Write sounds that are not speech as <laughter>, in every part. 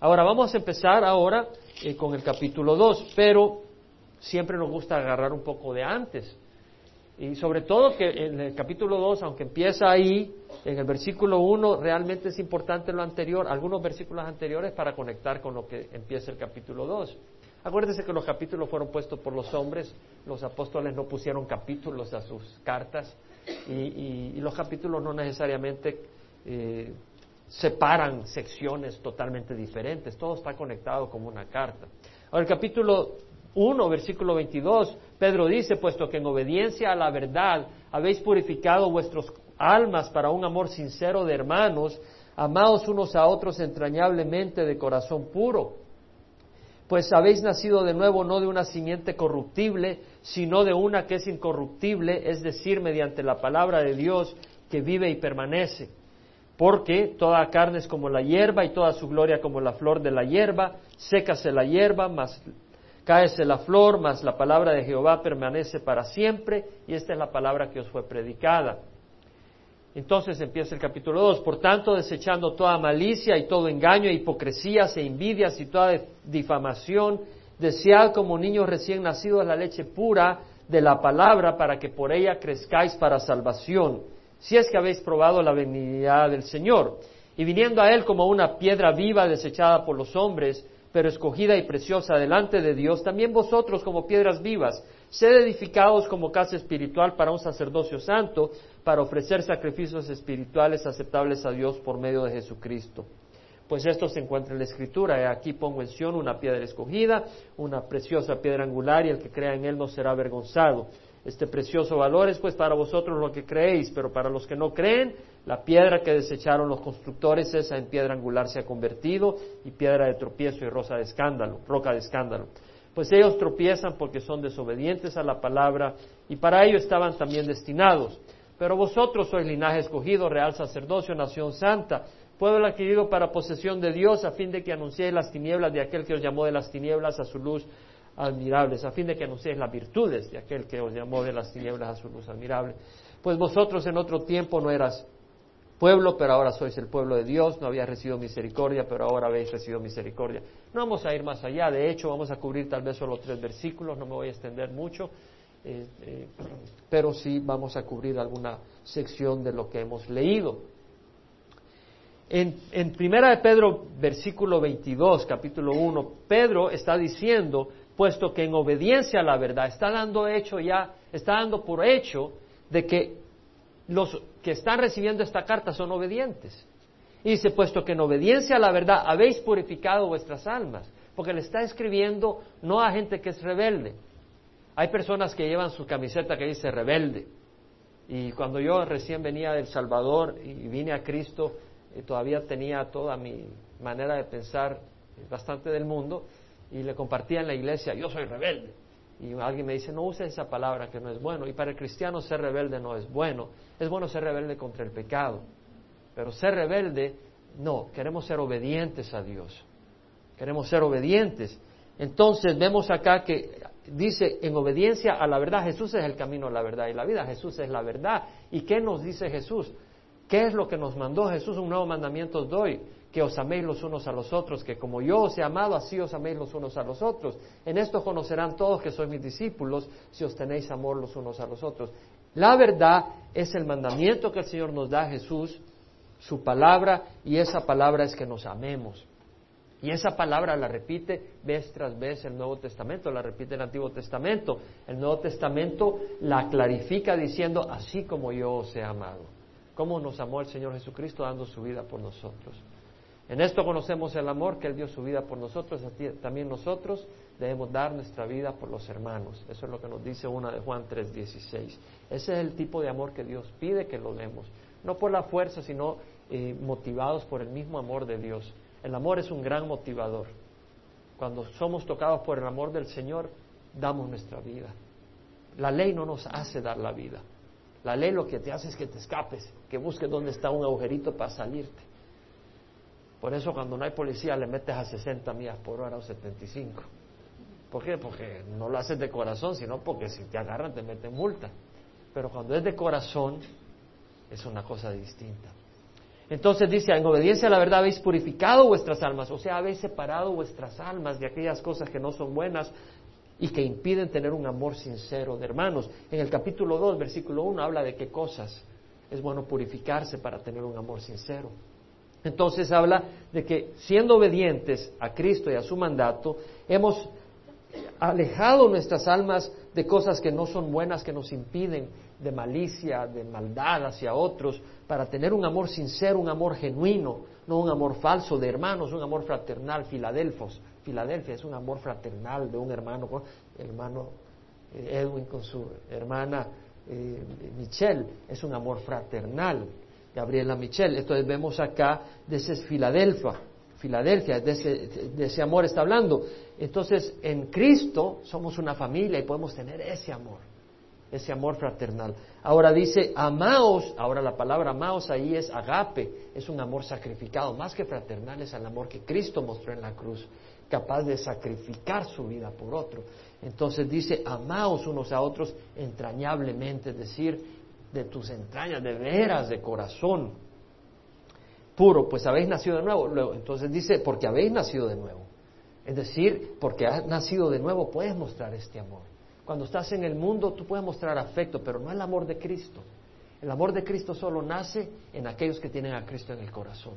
Ahora vamos a empezar ahora eh, con el capítulo 2, pero siempre nos gusta agarrar un poco de antes. Y sobre todo que en el capítulo 2, aunque empieza ahí, en el versículo 1, realmente es importante lo anterior, algunos versículos anteriores para conectar con lo que empieza el capítulo 2. Acuérdense que los capítulos fueron puestos por los hombres, los apóstoles no pusieron capítulos a sus cartas y, los capítulos no necesariamente eh, separan secciones totalmente diferentes, todo está conectado como una carta. Ahora, el capítulo 1, versículo 22, Pedro dice, puesto que en obediencia a la verdad habéis purificado vuestros almas para un amor sincero de hermanos, amados unos a otros entrañablemente de corazón puro, pues habéis nacido de nuevo no de una simiente corruptible, sino de una que es incorruptible, es decir, mediante la palabra de Dios que vive y permanece porque toda carne es como la hierba y toda su gloria como la flor de la hierba, sécase la hierba, mas cáese la flor, mas la palabra de Jehová permanece para siempre, y esta es la palabra que os fue predicada. Entonces empieza el capítulo 2, por tanto, desechando toda malicia y todo engaño, e hipocresías e envidias y toda difamación, desead como niños recién nacidos la leche pura de la palabra para que por ella crezcáis para salvación si es que habéis probado la benignidad del Señor. Y viniendo a Él como una piedra viva desechada por los hombres, pero escogida y preciosa delante de Dios, también vosotros como piedras vivas, sed edificados como casa espiritual para un sacerdocio santo, para ofrecer sacrificios espirituales aceptables a Dios por medio de Jesucristo. Pues esto se encuentra en la Escritura. Aquí pongo en Sion una piedra escogida, una preciosa piedra angular, y el que crea en Él no será avergonzado. Este precioso valor es pues para vosotros lo que creéis, pero para los que no creen, la piedra que desecharon los constructores, esa en piedra angular se ha convertido, y piedra de tropiezo y rosa de escándalo, roca de escándalo. Pues ellos tropiezan porque son desobedientes a la palabra, y para ello estaban también destinados. Pero vosotros sois linaje escogido, real sacerdocio, nación santa, pueblo adquirido para posesión de Dios, a fin de que anunciéis las tinieblas de aquel que os llamó de las tinieblas a su luz admirables, a fin de que anunciéis las virtudes de aquel que os llamó de las tinieblas a su luz admirable. Pues vosotros en otro tiempo no eras pueblo, pero ahora sois el pueblo de Dios, no habías recibido misericordia, pero ahora habéis recibido misericordia. No vamos a ir más allá, de hecho vamos a cubrir tal vez solo tres versículos, no me voy a extender mucho, eh, eh, pero sí vamos a cubrir alguna sección de lo que hemos leído. En, en Primera de Pedro, versículo 22, capítulo 1, Pedro está diciendo puesto que en obediencia a la verdad está dando hecho ya, está dando por hecho de que los que están recibiendo esta carta son obedientes. Y dice, puesto que en obediencia a la verdad habéis purificado vuestras almas, porque le está escribiendo no a gente que es rebelde. Hay personas que llevan su camiseta que dice rebelde. Y cuando yo recién venía del Salvador y vine a Cristo, eh, todavía tenía toda mi manera de pensar bastante del mundo, y le compartía en la iglesia, yo soy rebelde. Y alguien me dice, no use esa palabra que no es bueno. Y para el cristiano ser rebelde no es bueno. Es bueno ser rebelde contra el pecado. Pero ser rebelde, no, queremos ser obedientes a Dios. Queremos ser obedientes. Entonces vemos acá que dice, en obediencia a la verdad, Jesús es el camino a la verdad y la vida, Jesús es la verdad. ¿Y qué nos dice Jesús? ¿Qué es lo que nos mandó Jesús? Un nuevo mandamiento doy, que os améis los unos a los otros, que como yo os he amado, así os améis los unos a los otros. En esto conocerán todos que sois mis discípulos, si os tenéis amor los unos a los otros. La verdad es el mandamiento que el Señor nos da a Jesús, su palabra, y esa palabra es que nos amemos. Y esa palabra la repite vez tras vez el Nuevo Testamento, la repite el Antiguo Testamento. El Nuevo Testamento la clarifica diciendo, así como yo os he amado. ¿Cómo nos amó el Señor Jesucristo dando su vida por nosotros? En esto conocemos el amor que Él dio su vida por nosotros, también nosotros debemos dar nuestra vida por los hermanos. Eso es lo que nos dice una de Juan 3:16. Ese es el tipo de amor que Dios pide que lo demos, no por la fuerza, sino eh, motivados por el mismo amor de Dios. El amor es un gran motivador. Cuando somos tocados por el amor del Señor, damos nuestra vida. La ley no nos hace dar la vida. La ley lo que te hace es que te escapes, que busques dónde está un agujerito para salirte. Por eso cuando no hay policía le metes a 60 millas por hora o 75. ¿Por qué? Porque no lo haces de corazón, sino porque si te agarran te meten multa. Pero cuando es de corazón es una cosa distinta. Entonces dice, en obediencia a la verdad habéis purificado vuestras almas, o sea, habéis separado vuestras almas de aquellas cosas que no son buenas y que impiden tener un amor sincero de hermanos. En el capítulo 2, versículo 1, habla de qué cosas es bueno purificarse para tener un amor sincero. Entonces habla de que siendo obedientes a Cristo y a su mandato, hemos alejado nuestras almas de cosas que no son buenas, que nos impiden de malicia, de maldad hacia otros, para tener un amor sincero, un amor genuino, no un amor falso de hermanos, un amor fraternal, Filadelfos. Filadelfia es un amor fraternal de un hermano con hermano eh, Edwin con su hermana eh, Michelle, es un amor fraternal. Gabriela Michelle. Entonces vemos acá de ese Filadelfia, Filadelfia, de ese, de ese amor está hablando. Entonces en Cristo somos una familia y podemos tener ese amor ese amor fraternal. Ahora dice, amaos, ahora la palabra amaos ahí es agape, es un amor sacrificado, más que fraternal es el amor que Cristo mostró en la cruz, capaz de sacrificar su vida por otro. Entonces dice, amaos unos a otros entrañablemente, es decir, de tus entrañas, de veras, de corazón puro, pues habéis nacido de nuevo. Entonces dice, porque habéis nacido de nuevo. Es decir, porque has nacido de nuevo, puedes mostrar este amor. Cuando estás en el mundo, tú puedes mostrar afecto, pero no el amor de Cristo. El amor de Cristo solo nace en aquellos que tienen a Cristo en el corazón.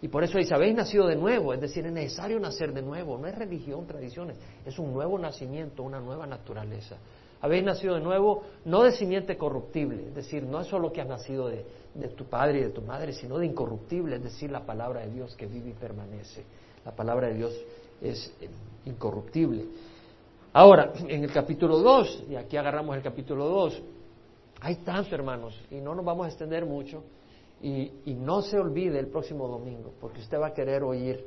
Y por eso dice, habéis nacido de nuevo, es decir, es necesario nacer de nuevo, no es religión, tradiciones, es un nuevo nacimiento, una nueva naturaleza. Habéis nacido de nuevo, no de simiente corruptible, es decir, no es solo que has nacido de, de tu padre y de tu madre, sino de incorruptible, es decir, la palabra de Dios que vive y permanece. La palabra de Dios es eh, incorruptible. Ahora, en el capítulo 2, y aquí agarramos el capítulo 2, hay tanto, hermanos, y no nos vamos a extender mucho, y, no se olvide el próximo domingo, porque usted va a querer oír.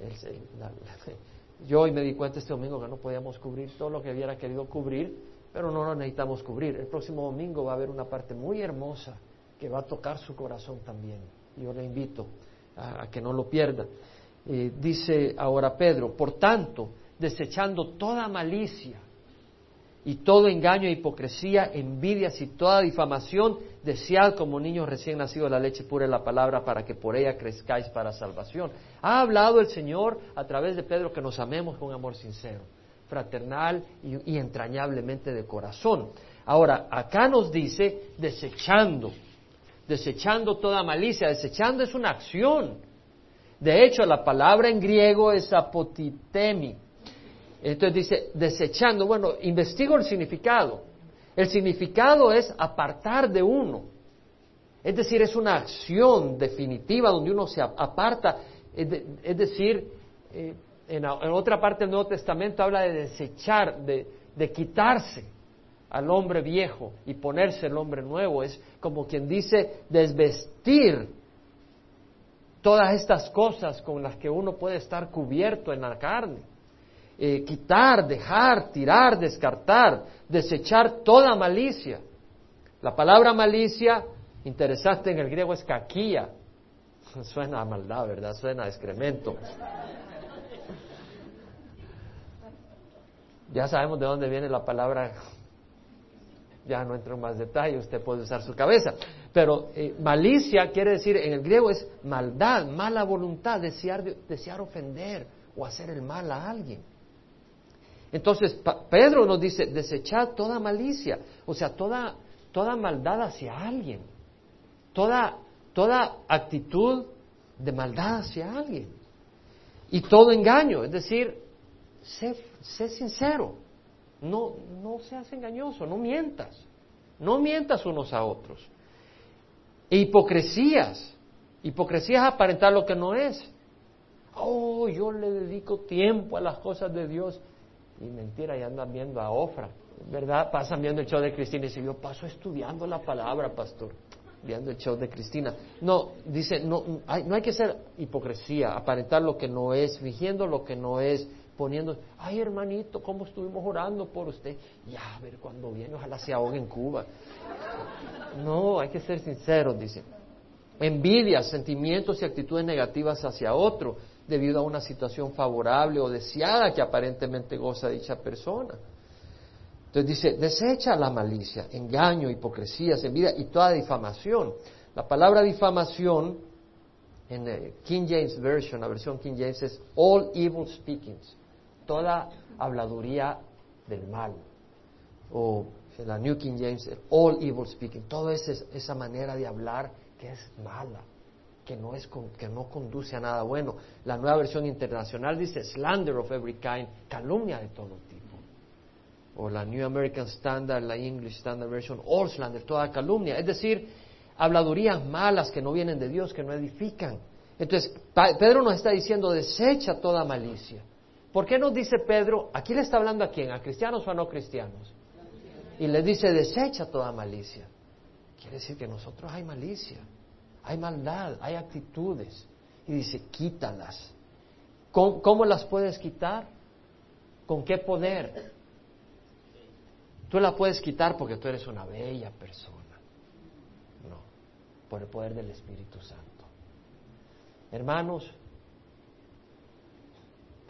<laughs> yo hoy me di cuenta este domingo que no podíamos cubrir todo lo que hubiera querido cubrir, pero no lo necesitamos cubrir. El próximo domingo va a haber una parte muy hermosa que va a tocar su corazón también. Yo le invito a, que no lo pierda. Eh, dice ahora Pedro, por tanto, desechando toda malicia y todo engaño e hipocresía, envidias y toda difamación, desead como niños recién nacidos la leche pura de la palabra para que por ella crezcáis para salvación. Ha hablado el Señor a través de Pedro que nos amemos con amor sincero, fraternal y, entrañablemente de corazón. Ahora, acá nos dice desechando, desechando toda malicia, desechando es una acción. De hecho, la palabra en griego es apotitemi, entonces dice, desechando, bueno, investigo el significado. El significado es apartar de uno. Es decir, es una acción definitiva donde uno se aparta. Es, decir, eh, en, otra parte del Nuevo Testamento habla de desechar, de, quitarse al hombre viejo y ponerse el hombre nuevo. Es como quien dice desvestir todas estas cosas con las que uno puede estar cubierto en la carne. Eh, quitar, dejar, tirar, descartar, desechar toda malicia. La palabra malicia, interesante en el griego, es caquía. <laughs> Suena a maldad, ¿verdad? Suena a excremento. Ya sabemos de dónde viene la palabra, ya no entro en más detalle, usted puede usar su cabeza. Pero eh, malicia quiere decir, en el griego es maldad, mala voluntad, desear, desear ofender o hacer el mal a alguien. Entonces, Pedro nos dice, desechad toda malicia, o sea, toda, toda maldad hacia alguien, toda, toda actitud de maldad hacia alguien, y todo engaño, es decir, sé, sé sincero, no, no seas engañoso, no mientas, no mientas unos a otros. E hipocresías, hipocresías es aparentar lo que no es. Oh, yo le dedico tiempo a las cosas de Dios y mentira, y andan viendo a Ofra, ¿verdad? Pasan viendo el show de Cristina y dice, yo paso estudiando la palabra, pastor, viendo el show de Cristina. No, dice, no hay, no hay que ser hipocresía, aparentar lo que no es, fingiendo lo que no es, poniendo, ay hermanito, ¿cómo estuvimos orando por usted? Ya, a ver cuando viene, ojalá se ahogue en Cuba. No, hay que ser sinceros, dice. Envidias, sentimientos y actitudes negativas hacia otro debido a una situación favorable o deseada que aparentemente goza dicha persona. Entonces dice, desecha la malicia, engaño, hipocresía, envidia y toda difamación. La palabra difamación en el King James Version, la versión King James es all evil speakings, toda habladuría del mal. O la New King James, all evil speaking, toda esa manera de hablar que es mala, que no, es, que no conduce a nada bueno. La nueva versión internacional dice slander of every kind, calumnia de todo tipo. O la New American Standard, la English Standard Version, all slander, toda calumnia. Es decir, habladurías malas que no vienen de Dios, que no edifican. Entonces, Pedro nos está diciendo, desecha toda malicia. ¿Por qué nos dice Pedro, aquí le está hablando a quién, a cristianos o a no cristianos? Y le dice, desecha toda malicia. Quiere decir que nosotros hay malicia, hay maldad, hay actitudes. Y dice, quítalas. ¿Cómo, cómo las puedes quitar? ¿Con qué poder? Tú la puedes quitar porque tú eres una bella persona por el poder del Espíritu Santo. Hermanos,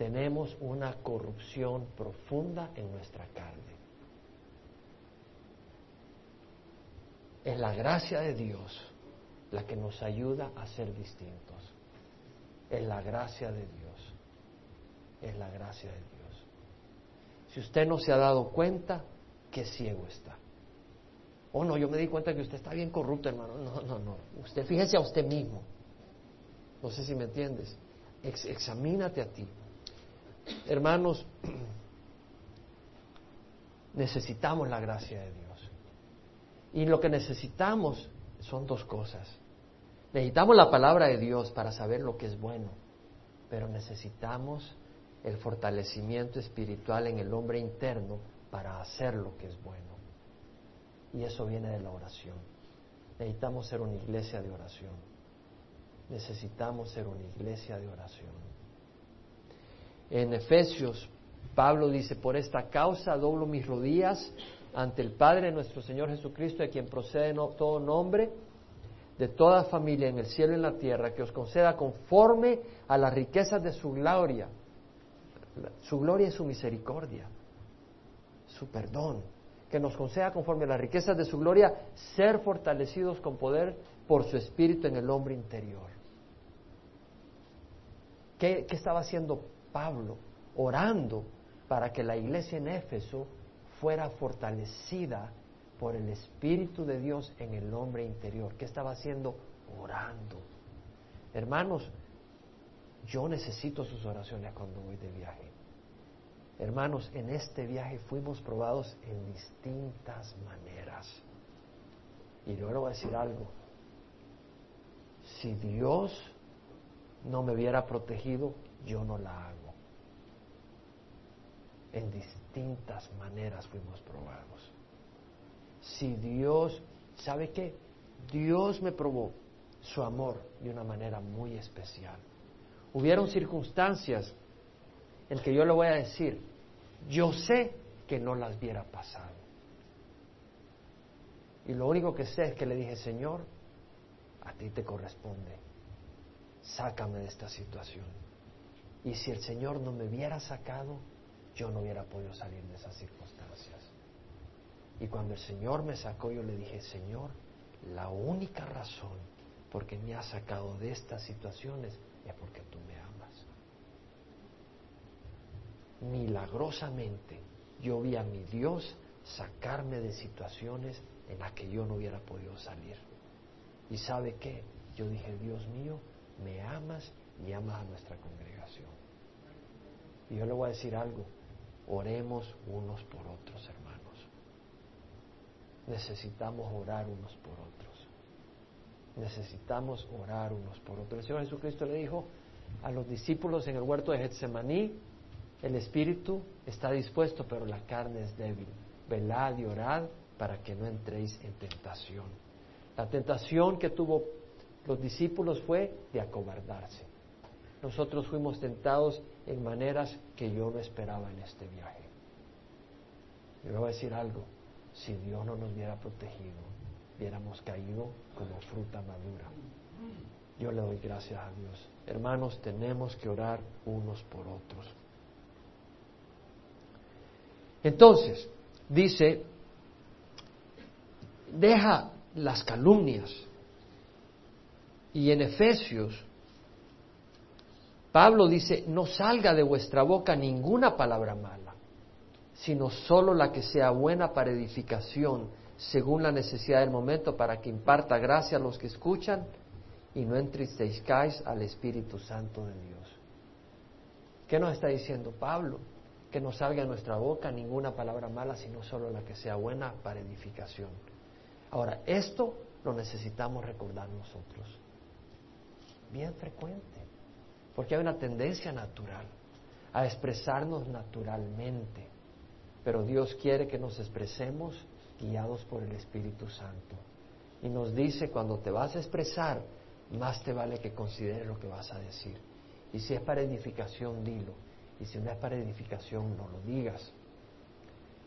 tenemos una corrupción profunda en nuestra carne. Es la gracia de Dios la que nos ayuda a ser distintos. Es la gracia de Dios. Es la gracia de Dios. Si usted no se ha dado cuenta, qué ciego está. Oh, no, yo me di cuenta que usted está bien corrupto, hermano. No, no, no. Usted fíjese a usted mismo. No sé si me entiendes. examínate a ti. Hermanos, <clears throat> necesitamos la gracia de Dios. Y lo que necesitamos son dos cosas. Necesitamos la palabra de Dios para saber lo que es bueno, pero necesitamos el fortalecimiento espiritual en el hombre interno para hacer lo que es bueno. Y eso viene de la oración. Necesitamos ser una iglesia de oración. Necesitamos ser una iglesia de oración. En Efesios, Pablo dice, por esta causa doblo mis rodillas ante el Padre nuestro Señor Jesucristo, de quien procede todo nombre, de toda familia en el cielo y en la tierra, que os conceda conforme a las riquezas de su gloria. Su gloria y su misericordia, su perdón, que nos conceda conforme a las riquezas de su gloria, ser fortalecidos con poder por su espíritu en el hombre interior. ¿Qué, estaba haciendo Pablo? Orando para que la iglesia en Éfeso fuera fortalecida por el Espíritu de Dios en el hombre interior. ¿Qué estaba haciendo? Orando. Hermanos, yo necesito sus oraciones cuando voy de viaje. Hermanos, en este viaje fuimos probados en distintas maneras. Y yo le voy a decir algo. Si Dios no me hubiera protegido, yo no la hago. En distintas maneras fuimos probados. Si Dios, ¿sabe qué? Dios me probó su amor de una manera muy especial. Hubieron circunstancias en que yo le voy a decir, yo sé que no las hubiera pasado. Y lo único que sé es que le dije, Señor, a ti te corresponde, sácame de esta situación. Y si el Señor no me hubiera sacado, yo no hubiera podido salir de esas circunstancias. Y cuando el Señor me sacó, yo le dije, Señor, la única razón por que me has sacado de estas situaciones es porque tú me amas milagrosamente yo vi a mi Dios sacarme de situaciones en las que yo no hubiera podido salir. ¿Y sabe qué? Yo dije, Dios mío, me amas y amas a nuestra congregación. Y yo le voy a decir algo, oremos unos por otros, hermanos. Necesitamos orar unos por otros. Necesitamos orar unos por otros. El Señor Jesucristo le dijo a los discípulos en el huerto de Getsemaní, el espíritu está dispuesto, pero la carne es débil. Velad y orad para que no entréis en tentación. La tentación que tuvo los discípulos fue de acobardarse. Nosotros fuimos tentados en maneras que yo no esperaba en este viaje. Yo voy a decir algo, si Dios no nos hubiera protegido, hubiéramos caído como fruta madura. Yo le doy gracias a Dios. Hermanos, tenemos que orar unos por otros. Entonces, dice, deja las calumnias. Y en Efesios Pablo dice, no salga de vuestra boca ninguna palabra mala, sino solo la que sea buena para edificación, según la necesidad del momento, para que imparta gracia a los que escuchan y no entristezcáis al Espíritu Santo de Dios. ¿Qué nos está diciendo Pablo? Que no salga de nuestra boca ninguna palabra mala, sino solo la que sea buena para edificación. Ahora, esto lo necesitamos recordar nosotros. Bien frecuente. Porque hay una tendencia natural a expresarnos naturalmente. Pero Dios quiere que nos expresemos guiados por el Espíritu Santo. Y nos dice, cuando te vas a expresar, más te vale que consideres lo que vas a decir. Y si es para edificación, dilo. Y si no es para edificación, no lo digas.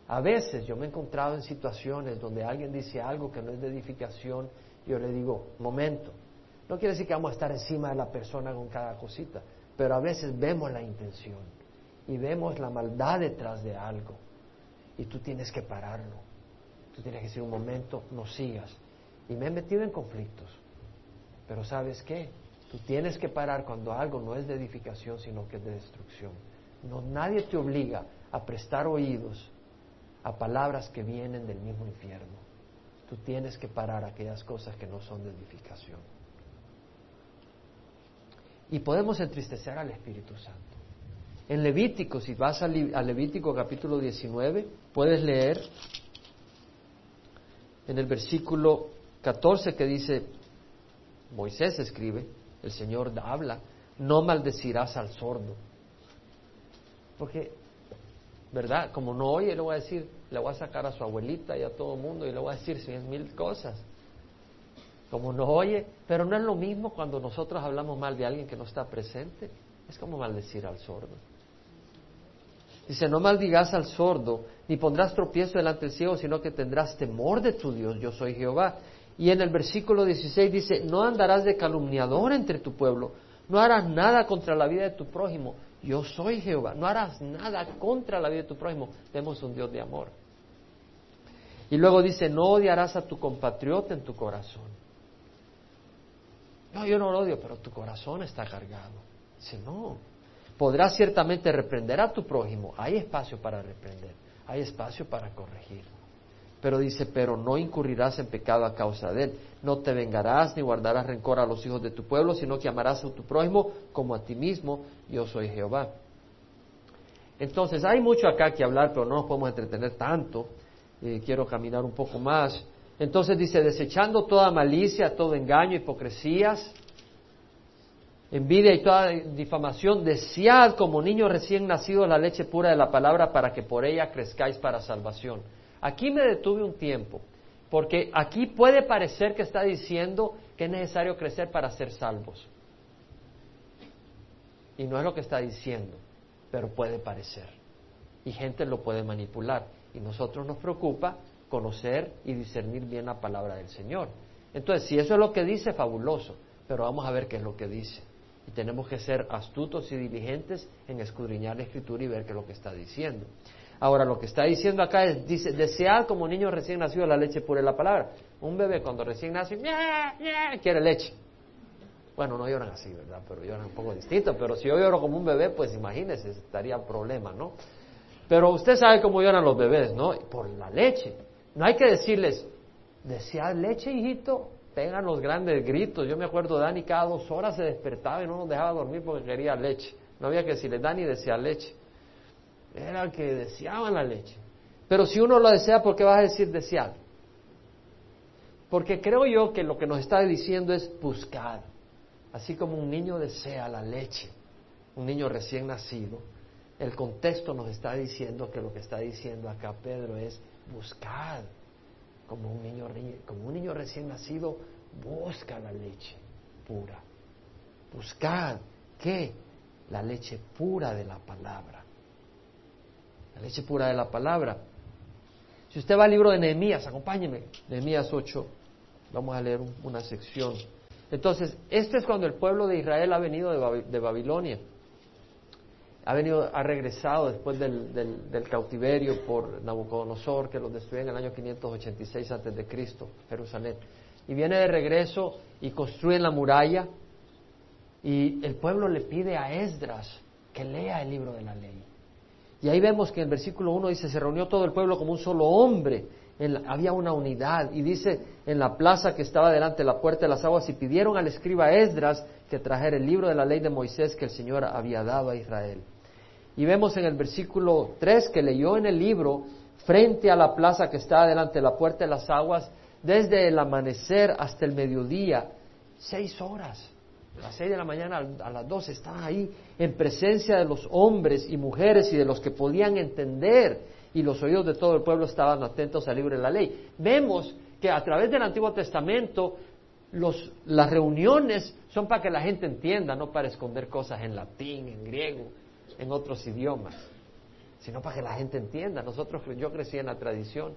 A veces yo me he encontrado en situaciones donde alguien dice algo que no es de edificación, yo le digo, momento, no quiere decir que vamos a estar encima de la persona con cada cosita, pero a veces vemos la intención y vemos la maldad detrás de algo y tú tienes que pararlo. Tú tienes que decir un momento, no sigas. Y me he metido en conflictos, pero ¿sabes qué? Tú tienes que parar cuando algo no es de edificación, sino que es de destrucción. No, nadie te obliga a prestar oídos a palabras que vienen del mismo infierno. Tú tienes que parar aquellas cosas que no son de edificación. Y podemos entristecer al Espíritu Santo. En Levítico, si vas a, Levítico capítulo 19, puedes leer en el versículo 14 que dice, Moisés escribe, el Señor habla, no maldecirás al sordo. Porque, ¿verdad? Como no oye, le voy a decir, le voy a sacar a su abuelita y a todo el mundo y le voy a decir cien mil cosas como no oye, pero no es lo mismo cuando nosotros hablamos mal de alguien que no está presente, es como maldecir al sordo. Dice, no maldigas al sordo, ni pondrás tropiezo delante del ciego, sino que tendrás temor de tu Dios, yo soy Jehová. Y en el versículo 16 dice, no andarás de calumniador entre tu pueblo, no harás nada contra la vida de tu prójimo, yo soy Jehová, no harás nada contra la vida de tu prójimo, tenemos un Dios de amor. Y luego dice, no odiarás a tu compatriota en tu corazón. No, yo no lo odio, pero tu corazón está cargado. Si no, podrás ciertamente reprender a tu prójimo. Hay espacio para reprender, hay espacio para corregir. Pero dice, pero no incurrirás en pecado a causa de él. No te vengarás ni guardarás rencor a los hijos de tu pueblo, sino que amarás a tu prójimo como a ti mismo. Yo soy Jehová. Entonces, hay mucho acá que hablar, pero no nos podemos entretener tanto. Eh, quiero caminar un poco más. Entonces dice, desechando toda malicia, todo engaño, hipocresías, envidia y toda difamación, desead como niño recién nacido la leche pura de la palabra para que por ella crezcáis para salvación. Aquí me detuve un tiempo, porque aquí puede parecer que está diciendo que es necesario crecer para ser salvos. Y no es lo que está diciendo, pero puede parecer. Y gente lo puede manipular. Y nosotros nos preocupa conocer y discernir bien la palabra del Señor. Entonces, si eso es lo que dice, fabuloso, pero vamos a ver qué es lo que dice. Y tenemos que ser astutos y diligentes en escudriñar la escritura y ver qué es lo que está diciendo. Ahora, lo que está diciendo acá es, dice, desead como niño recién nacido la leche pura de la palabra. Un bebé cuando recién nace, quiere leche. Bueno, no lloran así, ¿verdad? Pero lloran un poco distinto. Pero si yo lloro como un bebé, pues imagínese, estaría problema, ¿no? Pero usted sabe cómo lloran los bebés, ¿no? Por la leche. No hay que decirles, desead leche, hijito, pegan los grandes gritos. Yo me acuerdo, Dani cada dos horas se despertaba y no nos dejaba dormir porque quería leche. No había que decirle, Dani desea leche. Era que deseaban la leche. Pero si uno lo desea, ¿por qué vas a decir desear? Porque creo yo que lo que nos está diciendo es buscar. Así como un niño desea la leche, un niño recién nacido, el contexto nos está diciendo que lo que está diciendo acá Pedro es buscad. Como un niño, como un niño recién nacido, busca la leche pura. Buscad, ¿qué? La leche pura de la palabra. La leche pura de la palabra. Si usted va al libro de Nehemías, acompáñeme, Nehemías 8, vamos a leer una sección. Entonces, este es cuando el pueblo de Israel ha venido de Babilonia ha venido, ha regresado después del, cautiverio por Nabucodonosor, que lo destruyó en el año 586 antes de Cristo, Jerusalén. Y viene de regreso y construyen la muralla Y el pueblo le pide a Esdras que lea el libro de la ley. Y ahí vemos que en el versículo 1 dice, se reunió todo el pueblo como un solo hombre, había una unidad. Y dice, en la plaza que estaba delante de la puerta de las aguas, y pidieron al escriba Esdras que trajera el libro de la ley de Moisés que el Señor había dado a Israel. Y vemos en el versículo 3 que leyó en el libro, frente a la plaza que estaba delante de la puerta de las aguas, desde el amanecer hasta el mediodía, seis horas. A las seis de la mañana a las dos estaban ahí en presencia de los hombres y mujeres y de los que podían entender y los oídos de todo el pueblo estaban atentos al libro de la ley. Vemos que a través del Antiguo Testamento los, las reuniones son para que la gente entienda, no para esconder cosas en latín, en griego, en otros idiomas, sino para que la gente entienda. Nosotros, yo crecí en la tradición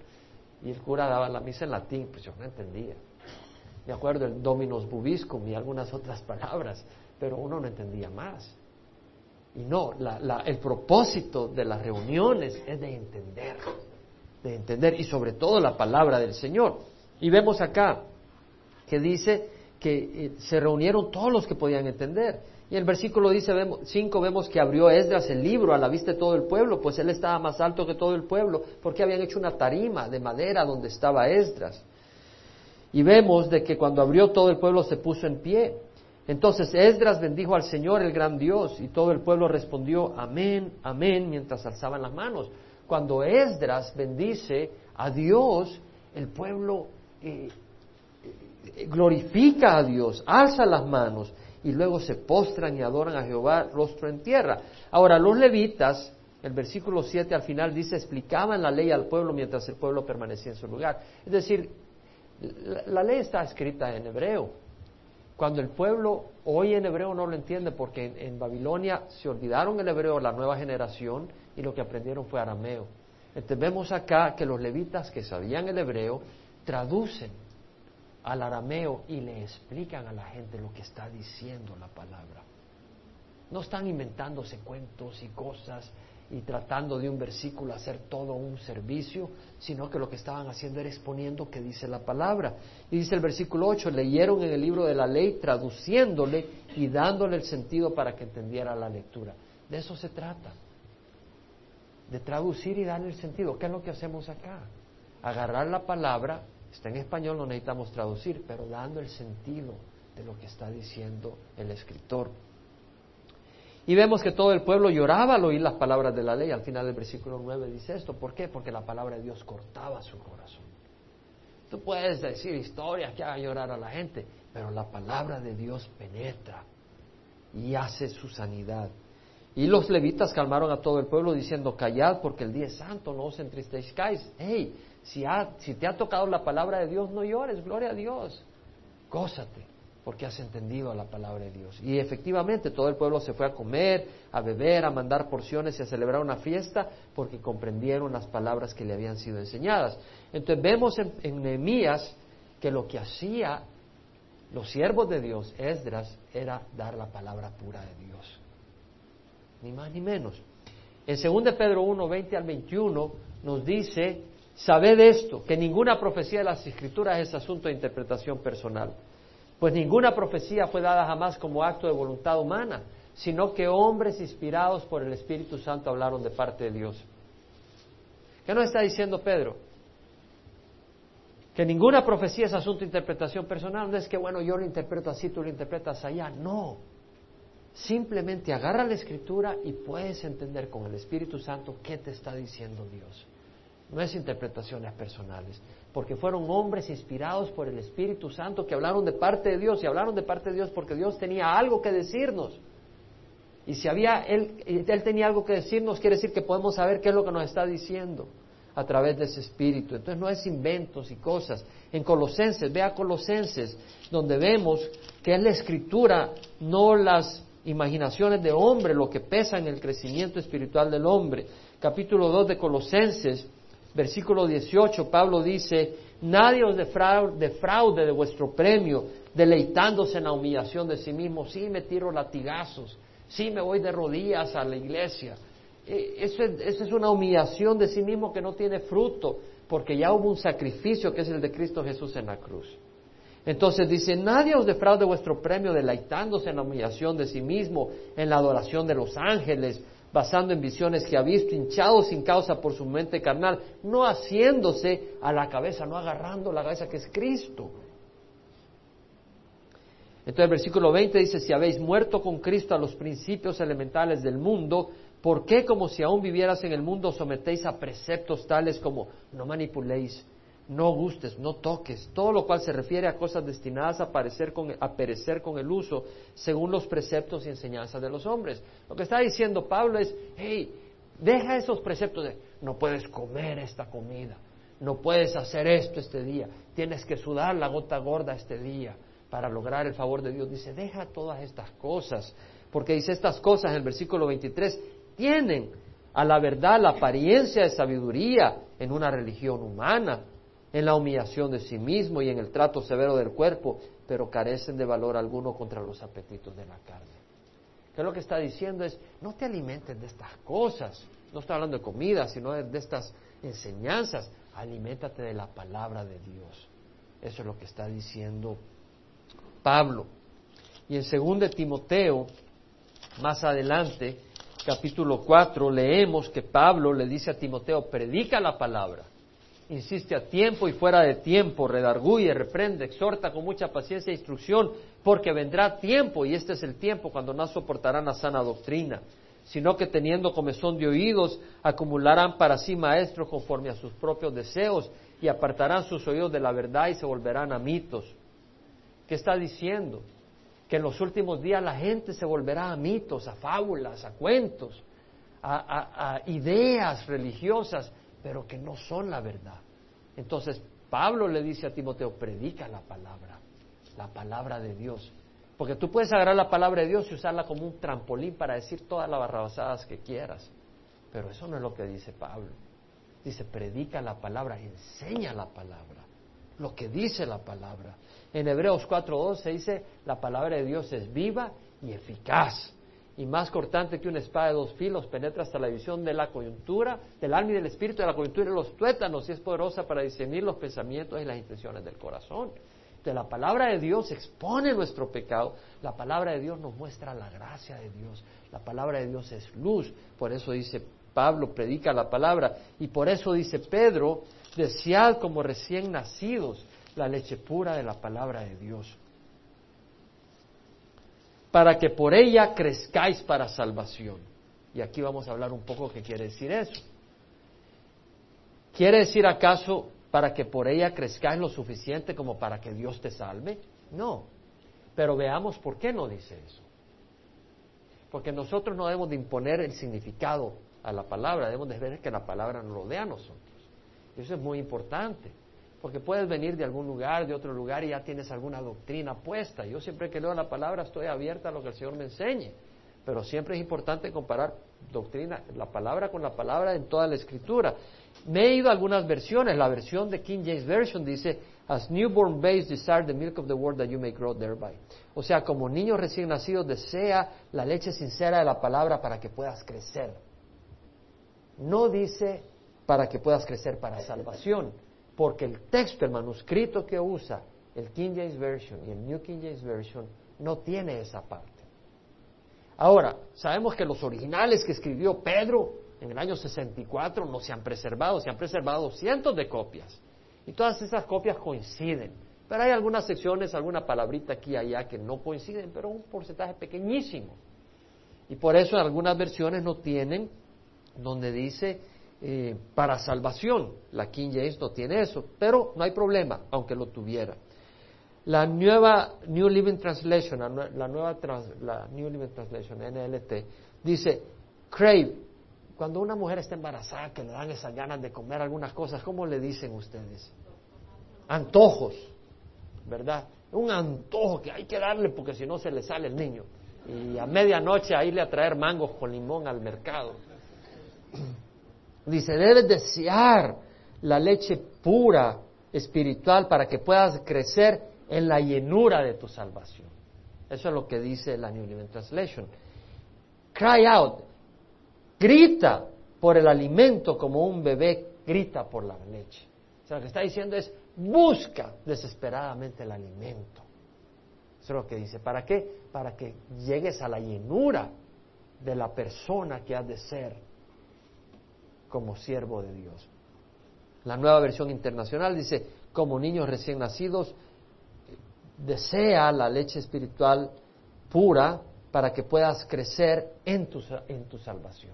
y el cura daba la misa en latín, pues yo no entendía. Me acuerdo el Dominus Bubiscum y algunas otras palabras, pero uno no entendía más. Y no, el propósito de las reuniones es de entender, de entender y sobre todo la palabra del Señor. Y vemos acá que dice que eh, se reunieron todos los que podían entender. Y en el versículo dice 5 vemos que abrió Esdras el libro a la vista de todo el pueblo, pues él estaba más alto que todo el pueblo, porque habían hecho una tarima de madera donde estaba Esdras. Y vemos de que cuando abrió todo el pueblo se puso en pie. Entonces Esdras bendijo al Señor, el gran Dios, y todo el pueblo respondió, amén, amén, mientras alzaban las manos. Cuando Esdras bendice a Dios, el pueblo eh, eh, glorifica a Dios, alza las manos y luego se postran y adoran a Jehová rostro en tierra. Ahora, los levitas, el versículo 7 al final dice, explicaban la ley al pueblo mientras el pueblo permanecía en su lugar. Es decir, la, ley está escrita en hebreo. Cuando el pueblo hoy en hebreo no lo entiende porque en, Babilonia se olvidaron el hebreo la nueva generación y lo que aprendieron fue arameo. Entonces vemos acá que los levitas que sabían el hebreo traducen al arameo y le explican a la gente lo que está diciendo la palabra. No están inventándose cuentos y cosas y tratando de un versículo hacer todo un servicio, sino que lo que estaban haciendo era exponiendo que dice la palabra. Y dice el versículo 8, leyeron en el libro de la ley, traduciéndole y dándole el sentido para que entendiera la lectura. De eso se trata, de traducir y darle el sentido. ¿Qué es lo que hacemos acá? Agarrar la palabra, está en español, no necesitamos traducir, pero dando el sentido de lo que está diciendo el escritor. Y vemos que todo el pueblo lloraba al oír las palabras de la ley. Al final del versículo 9 dice esto. ¿Por qué? Porque la palabra de Dios cortaba su corazón. Tú puedes decir historias que hagan llorar a la gente, pero la palabra de Dios penetra y hace su sanidad. Y los levitas calmaron a todo el pueblo diciendo, callad porque el día es santo, no os entristezcáis. Hey, si, te ha tocado la palabra de Dios, no llores, gloria a Dios. Gózate porque has entendido la palabra de Dios. Y efectivamente todo el pueblo se fue a comer, a beber, a mandar porciones y a celebrar una fiesta porque comprendieron las palabras que le habían sido enseñadas. Entonces vemos en, en Nehemías que lo que hacía los siervos de Dios, Esdras, era dar la palabra pura de Dios. Ni más ni menos. En 2 Pedro 1, 20 al 21 nos dice, sabed esto, que ninguna profecía de las escrituras es asunto de interpretación personal pues ninguna profecía fue dada jamás como acto de voluntad humana, sino que hombres inspirados por el Espíritu Santo hablaron de parte de Dios. ¿Qué nos está diciendo Pedro? Que ninguna profecía es asunto de interpretación personal. No es que, bueno, yo lo interpreto así, tú lo interpretas allá. No. Simplemente agarra la escritura y puedes entender con el Espíritu Santo qué te está diciendo Dios. No es interpretaciones personales porque fueron hombres inspirados por el Espíritu Santo que hablaron de parte de Dios y hablaron de parte de Dios porque Dios tenía algo que decirnos. Y si había él, él tenía algo que decirnos, quiere decir que podemos saber qué es lo que nos está diciendo a través de ese espíritu. Entonces no es inventos y cosas. En Colosenses, vea Colosenses, donde vemos que es la escritura, no las imaginaciones de hombre, lo que pesa en el crecimiento espiritual del hombre. Capítulo 2 de Colosenses, versículo 18, Pablo dice, nadie os defraude de vuestro premio, deleitándose en la humillación de sí mismo. Sí me tiro latigazos, sí me voy de rodillas a la iglesia. Eso es, es una humillación de sí mismo que no tiene fruto, porque ya hubo un sacrificio que es el de Cristo Jesús en la cruz. Entonces dice, nadie os defraude vuestro premio deleitándose en la humillación de sí mismo, en la adoración de los ángeles, basando en visiones que ha visto, hinchado sin causa por su mente carnal, no haciéndose a la cabeza, no agarrando la cabeza que es Cristo. Entonces el versículo 20 dice, si habéis muerto con Cristo a los principios elementales del mundo, ¿por qué como si aún vivieras en el mundo sometéis a preceptos tales como no manipuléis, no gustes, no toques, todo lo cual se refiere a cosas destinadas a, con, a perecer con el uso, según los preceptos y enseñanzas de los hombres. Lo que está diciendo Pablo es, hey, deja esos preceptos de, no puedes comer esta comida, no puedes hacer esto este día, tienes que sudar la gota gorda este día para lograr el favor de Dios. Dice, deja todas estas cosas, porque dice estas cosas en el versículo 23, tienen a la verdad la apariencia de sabiduría en una religión humana en la humillación de sí mismo y en el trato severo del cuerpo, pero carecen de valor alguno contra los apetitos de la carne. ¿Qué es lo que está diciendo? Es, no te alimentes de estas cosas. No está hablando de comida, sino de, estas enseñanzas. Aliméntate de la palabra de Dios. Eso es lo que está diciendo Pablo. Y en 2 Timoteo, más adelante, capítulo 4, leemos que Pablo le dice a Timoteo, predica la palabra insiste a tiempo y fuera de tiempo, redarguye, reprende, exhorta con mucha paciencia e instrucción, porque vendrá tiempo, y este es el tiempo cuando no soportarán la sana doctrina, sino que teniendo comezón de oídos, acumularán para sí maestros conforme a sus propios deseos, y apartarán sus oídos de la verdad y se volverán a mitos. ¿Qué está diciendo? Que en los últimos días la gente se volverá a mitos, a fábulas, a cuentos, a, a ideas religiosas pero que no son la verdad. Entonces, Pablo le dice a Timoteo, predica la palabra, la palabra de Dios. Porque tú puedes agarrar la palabra de Dios y usarla como un trampolín para decir todas las barrabasadas que quieras. Pero eso no es lo que dice Pablo. Dice, predica la palabra, enseña la palabra, lo que dice la palabra. En Hebreos 4.12 dice, la palabra de Dios es viva y eficaz y más cortante que una espada de dos filos, penetra hasta la división de la coyuntura, del alma y del espíritu, de la coyuntura y los tuétanos, y es poderosa para discernir los pensamientos y las intenciones del corazón. Entonces, la palabra de Dios expone nuestro pecado, la palabra de Dios nos muestra la gracia de Dios, la palabra de Dios es luz, por eso dice Pablo, predica la palabra, y por eso dice Pedro, desead como recién nacidos la leche pura de la palabra de Dios para que por ella crezcáis para salvación. Y aquí vamos a hablar un poco qué quiere decir eso. ¿Quiere decir acaso para que por ella crezcáis lo suficiente como para que Dios te salve? No. Pero veamos por qué no dice eso. Porque nosotros no debemos de imponer el significado a la palabra, debemos de ver que la palabra nos dé a nosotros. Eso es muy importante. Porque puedes venir de algún lugar, de otro lugar y ya tienes alguna doctrina puesta. Yo siempre que leo la palabra estoy abierta a lo que el Señor me enseñe. Pero siempre es importante comparar doctrina, la palabra con la palabra en toda la escritura. Me he ido a algunas versiones. La versión de King James Version dice, As newborn babes desire the milk of the word that you may grow thereby. O sea, como niño recién nacido desea la leche sincera de la palabra para que puedas crecer. No dice para que puedas crecer para salvación porque el texto, el manuscrito que usa el King James Version y el New King James Version no tiene esa parte. Ahora, sabemos que los originales que escribió Pedro en el año 64 no se han preservado, se han preservado cientos de copias. Y todas esas copias coinciden. Pero hay algunas secciones, alguna palabrita aquí y allá que no coinciden, pero un porcentaje pequeñísimo. Y por eso en algunas versiones no tienen donde dice eh, para salvación. La King James no tiene eso, pero no hay problema, aunque lo tuviera. La nueva New Living Translation, la, nueva New Living Translation, NLT, dice, crave, cuando una mujer está embarazada, que le dan esas ganas de comer algunas cosas, ¿cómo le dicen ustedes? Antojos, ¿verdad? Un antojo que hay que darle porque si no se le sale el niño. Y a medianoche a irle a traer mangos con limón al mercado. Dice, debes desear la leche pura espiritual para que puedas crecer en la llenura de tu salvación. Eso es lo que dice la New Living Translation. Cry out, grita por el alimento como un bebé grita por la leche. O sea, lo que está diciendo es, busca desesperadamente el alimento. Eso es lo que dice. ¿Para qué? Para que llegues a la llenura de la persona que has de ser como siervo de Dios. La nueva versión internacional dice, como niños recién nacidos, desea la leche espiritual pura para que puedas crecer en tu, en tu salvación.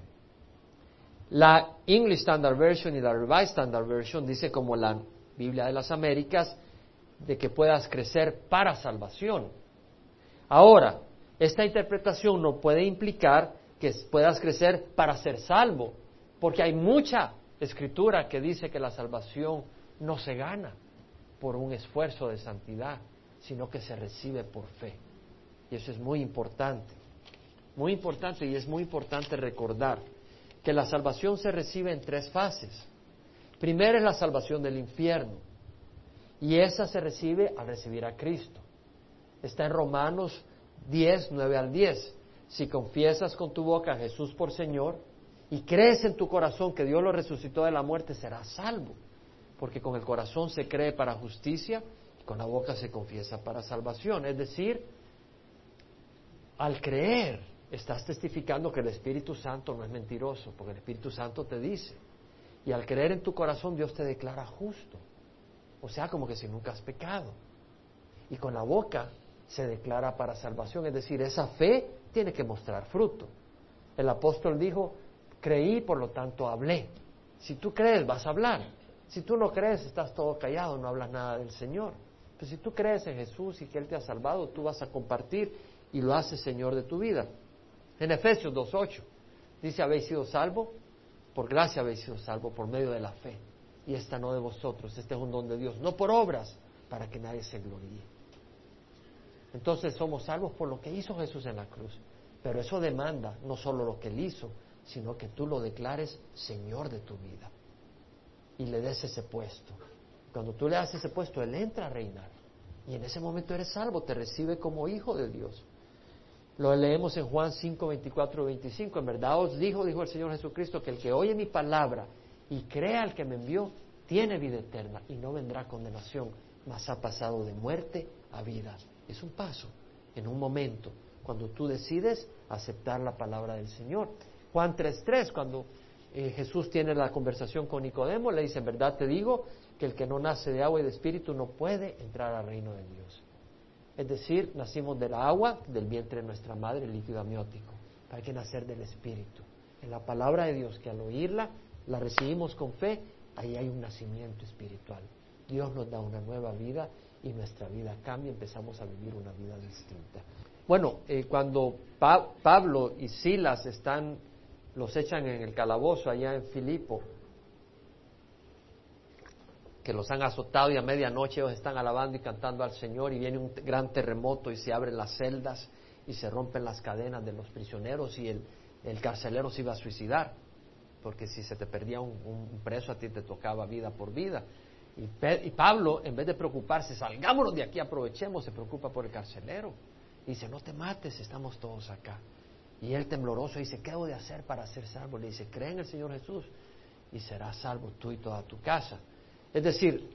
La English Standard Version y la Revised Standard Version dice como la Biblia de las Américas, de que puedas crecer para salvación. Ahora, esta interpretación no puede implicar que puedas crecer para ser salvo, porque hay mucha escritura que dice que la salvación no se gana por un esfuerzo de santidad, sino que se recibe por fe. Y eso es muy importante, muy importante y es muy importante recordar que la salvación se recibe en tres fases. Primero es la salvación del infierno y esa se recibe al recibir a Cristo. Está en Romanos 10, 9 al 10. Si confiesas con tu boca a Jesús por Señor y crees en tu corazón que Dios lo resucitó de la muerte, serás salvo. Porque con el corazón se cree para justicia y con la boca se confiesa para salvación. Es decir, al creer, estás testificando que el Espíritu Santo no es mentiroso, porque el Espíritu Santo te dice. Y al creer en tu corazón, Dios te declara justo. O sea, como que si nunca has pecado. Y con la boca se declara para salvación. Es decir, esa fe tiene que mostrar fruto. El apóstol dijo, creí, por lo tanto hablé. Si tú crees, vas a hablar. Si tú no crees, estás todo callado, no hablas nada del Señor. Pero si tú crees en Jesús y que Él te ha salvado, tú vas a compartir y lo haces Señor de tu vida. En Efesios 2.8 dice, habéis sido salvo, por gracia habéis sido salvo por medio de la fe. Y esta no de vosotros, este es un don de Dios, no por obras, para que nadie se gloríe. Entonces somos salvos por lo que hizo Jesús en la cruz. Pero eso demanda no solo lo que Él hizo, sino que tú lo declares Señor de tu vida y le des ese puesto. Cuando tú le das ese puesto, Él entra a reinar. Y en ese momento eres salvo, te recibe como hijo de Dios. Lo leemos en Juan 5, 24, 25. En verdad os dijo, dijo el Señor Jesucristo, que el que oye mi palabra y crea al que me envió, tiene vida eterna y no vendrá condenación, mas ha pasado de muerte a vida. Es un paso, en un momento, cuando tú decides aceptar la palabra del Señor. Juan 3.3, cuando eh, Jesús tiene la conversación con Nicodemo, le dice, en verdad te digo que el que no nace de agua y de espíritu no puede entrar al reino de Dios. Es decir, nacimos del agua, del vientre de nuestra madre, el líquido amniótico. Hay que nacer del espíritu. En la palabra de Dios, que al oírla, la recibimos con fe, ahí hay un nacimiento espiritual. Dios nos da una nueva vida y nuestra vida cambia, empezamos a vivir una vida distinta. Bueno, eh, cuando Pablo y Silas están, los echan en el calabozo allá en Filipo, que los han azotado y a medianoche ellos están alabando y cantando al Señor y viene un gran terremoto y se abren las celdas y se rompen las cadenas de los prisioneros y el, el carcelero se iba a suicidar, porque si se te perdía un preso a ti te tocaba vida por vida. Y, Pablo, en vez de preocuparse, salgámonos de aquí, aprovechemos, se preocupa por el carcelero. Y dice, no te mates, estamos todos acá. Y él tembloroso dice, ¿qué debo de hacer para ser salvo? Le dice, cree en el Señor Jesús y serás salvo tú y toda tu casa. Es decir,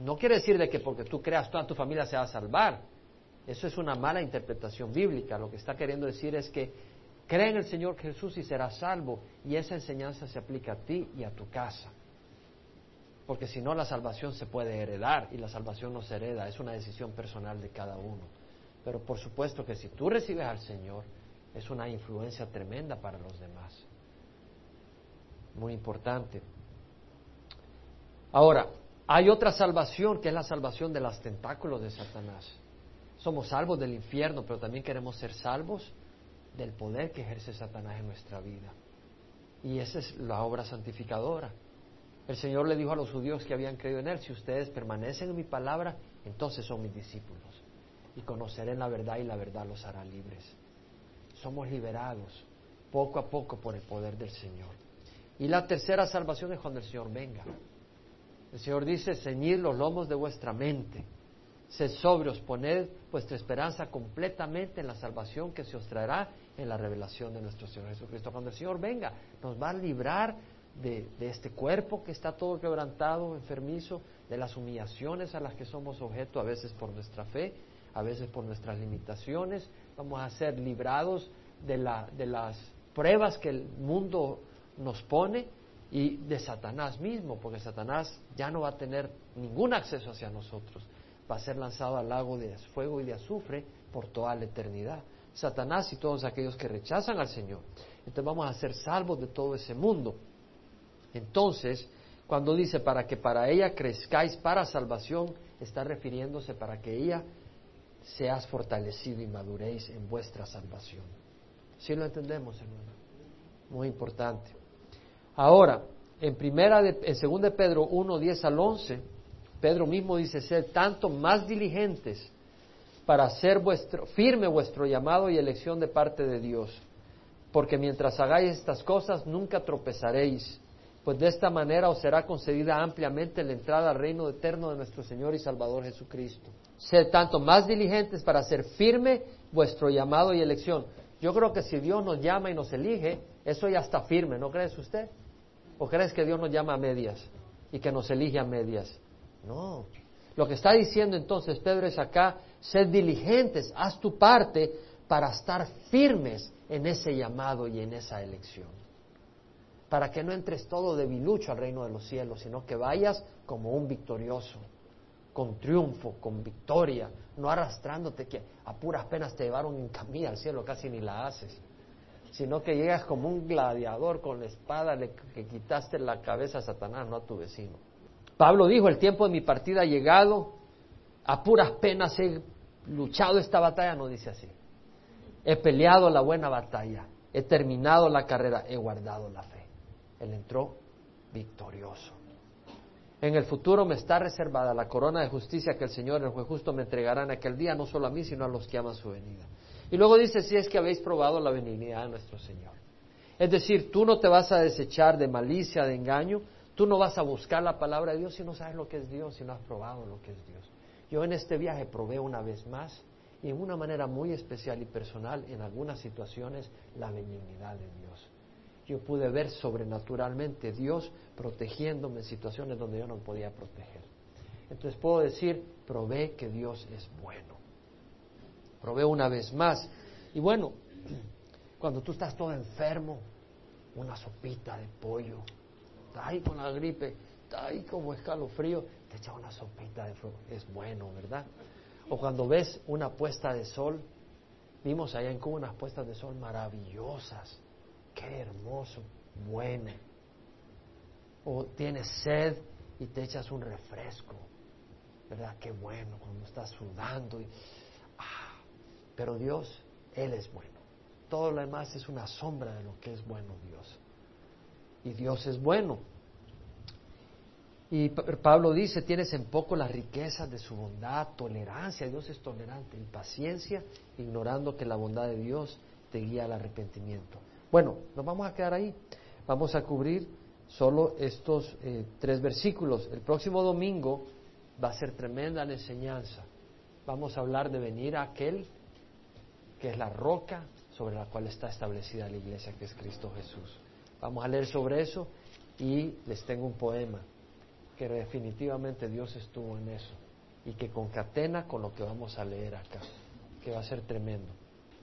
no quiere decir de que porque tú creas toda tu familia se va a salvar. Eso es una mala interpretación bíblica. Lo que está queriendo decir es que cree en el Señor Jesús y serás salvo. Y esa enseñanza se aplica a ti y a tu casa porque si no la salvación se puede heredar y la salvación no se hereda, es una decisión personal de cada uno. Pero por supuesto que si tú recibes al Señor, es una influencia tremenda para los demás. Muy importante. Ahora, hay otra salvación que es la salvación de los tentáculos de Satanás. Somos salvos del infierno, pero también queremos ser salvos del poder que ejerce Satanás en nuestra vida. Y esa es la obra santificadora. El Señor le dijo a los judíos que habían creído en Él, si ustedes permanecen en mi palabra, entonces son mis discípulos y conocerán la verdad y la verdad los hará libres. Somos liberados poco a poco por el poder del Señor. Y la tercera salvación es cuando el Señor venga. El Señor dice, ceñid los lomos de vuestra mente, sed sobrios, poned vuestra esperanza completamente en la salvación que se os traerá en la revelación de nuestro Señor Jesucristo. Cuando el Señor venga, nos va a librar de, este cuerpo que está todo quebrantado, enfermizo, de las humillaciones a las que somos objeto, a veces por nuestra fe, a veces por nuestras limitaciones, vamos a ser librados de, la, de las pruebas que el mundo nos pone y de Satanás mismo, porque Satanás ya no va a tener ningún acceso hacia nosotros, va a ser lanzado al lago de fuego y de azufre por toda la eternidad. Satanás y todos aquellos que rechazan al Señor. Entonces vamos a ser salvos de todo ese mundo. Entonces, cuando dice para que para ella crezcáis para salvación, está refiriéndose para que ella seas fortalecido y maduréis en vuestra salvación. ¿Sí lo entendemos, hermano? Muy importante. Ahora, en primera de, en segunda de Pedro 1, 10 al 11, Pedro mismo dice ser tanto más diligentes para hacer vuestro, firme vuestro llamado y elección de parte de Dios. Porque mientras hagáis estas cosas nunca tropezaréis, pues de esta manera os será concedida ampliamente la entrada al reino eterno de nuestro Señor y Salvador Jesucristo. Sed tanto más diligentes para hacer firme vuestro llamado y elección. Yo creo que si Dios nos llama y nos elige, eso ya está firme, ¿no crees usted? ¿O crees que Dios nos llama a medias y que nos elige a medias? No. Lo que está diciendo entonces Pedro es acá, sed diligentes, haz tu parte para estar firmes en ese llamado y en esa elección. Para que no entres todo debilucho al reino de los cielos, sino que vayas como un victorioso, con triunfo, con victoria, no arrastrándote que a puras penas te llevaron en camilla al cielo, casi ni la haces, sino que llegas como un gladiador con la espada le, que quitaste la cabeza a Satanás, no a tu vecino. Pablo dijo, el tiempo de mi partida ha llegado, a puras penas he luchado esta batalla, no dice así. He peleado la buena batalla, he terminado la carrera, he guardado la fe. Él entró victorioso. En el futuro me está reservada la corona de justicia que el Señor, el juez justo, me entregará en aquel día, no solo a mí, sino a los que aman su venida. Y luego dice, si es que habéis probado la benignidad de nuestro Señor. Es decir, tú no te vas a desechar de malicia, de engaño, tú no vas a buscar la palabra de Dios si no sabes lo que es Dios, si no has probado lo que es Dios. Yo en este viaje probé una vez más y en una manera muy especial y personal en algunas situaciones la benignidad de Dios yo pude ver sobrenaturalmente Dios protegiéndome en situaciones donde yo no podía proteger. Entonces puedo decir, probé que Dios es bueno. Probé una vez más. Y bueno, <clears throat> cuando tú estás todo enfermo, una sopita de pollo, está ahí con la gripe, está ahí como escalofrío, te echa una sopita de fuego. Es bueno, ¿verdad? O cuando ves una puesta de sol, vimos allá en Cuba unas puestas de sol maravillosas qué hermoso, bueno. O tienes sed y te echas un refresco, ¿verdad? Qué bueno cuando estás sudando. Y, ah, pero Dios, Él es bueno. Todo lo demás es una sombra de lo que es bueno Dios. Y Dios es bueno. Y Pablo dice, tienes en poco las riquezas de su bondad, tolerancia, Dios es tolerante, y paciencia, ignorando que la bondad de Dios te guía al arrepentimiento. Bueno, nos vamos a quedar ahí. Vamos a cubrir solo estos eh, tres versículos. El próximo domingo va a ser tremenda la enseñanza. Vamos a hablar de venir a aquel que es la roca sobre la cual está establecida la iglesia, que es Cristo Jesús. Vamos a leer sobre eso y les tengo un poema que definitivamente Dios estuvo en eso y que concatena con lo que vamos a leer acá, que va a ser tremendo.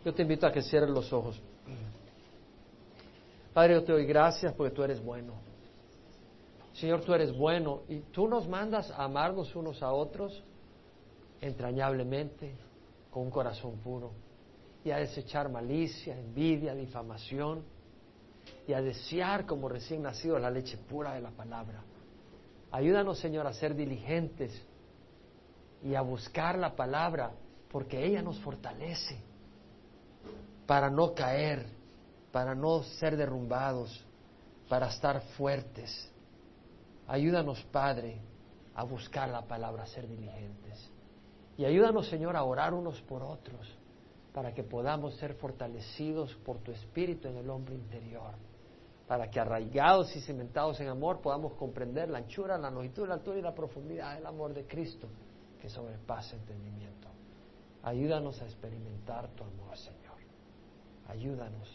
Yo te invito a que cierres los ojos. Padre, yo te doy gracias porque tú eres bueno. Señor, tú eres bueno y tú nos mandas a amarnos unos a otros entrañablemente, con un corazón puro, y a desechar malicia, envidia, difamación, y a desear como recién nacido la leche pura de la palabra. Ayúdanos, Señor, a ser diligentes y a buscar la palabra, porque ella nos fortalece para no caer para no ser derrumbados, para estar fuertes. Ayúdanos, Padre, a buscar la palabra, a ser diligentes. Y ayúdanos, Señor, a orar unos por otros, para que podamos ser fortalecidos por tu Espíritu en el hombre interior, para que arraigados y cimentados en amor podamos comprender la anchura, la longitud, la altura y la profundidad del amor de Cristo, que sobrepasa entendimiento. Ayúdanos a experimentar tu amor, Señor. Ayúdanos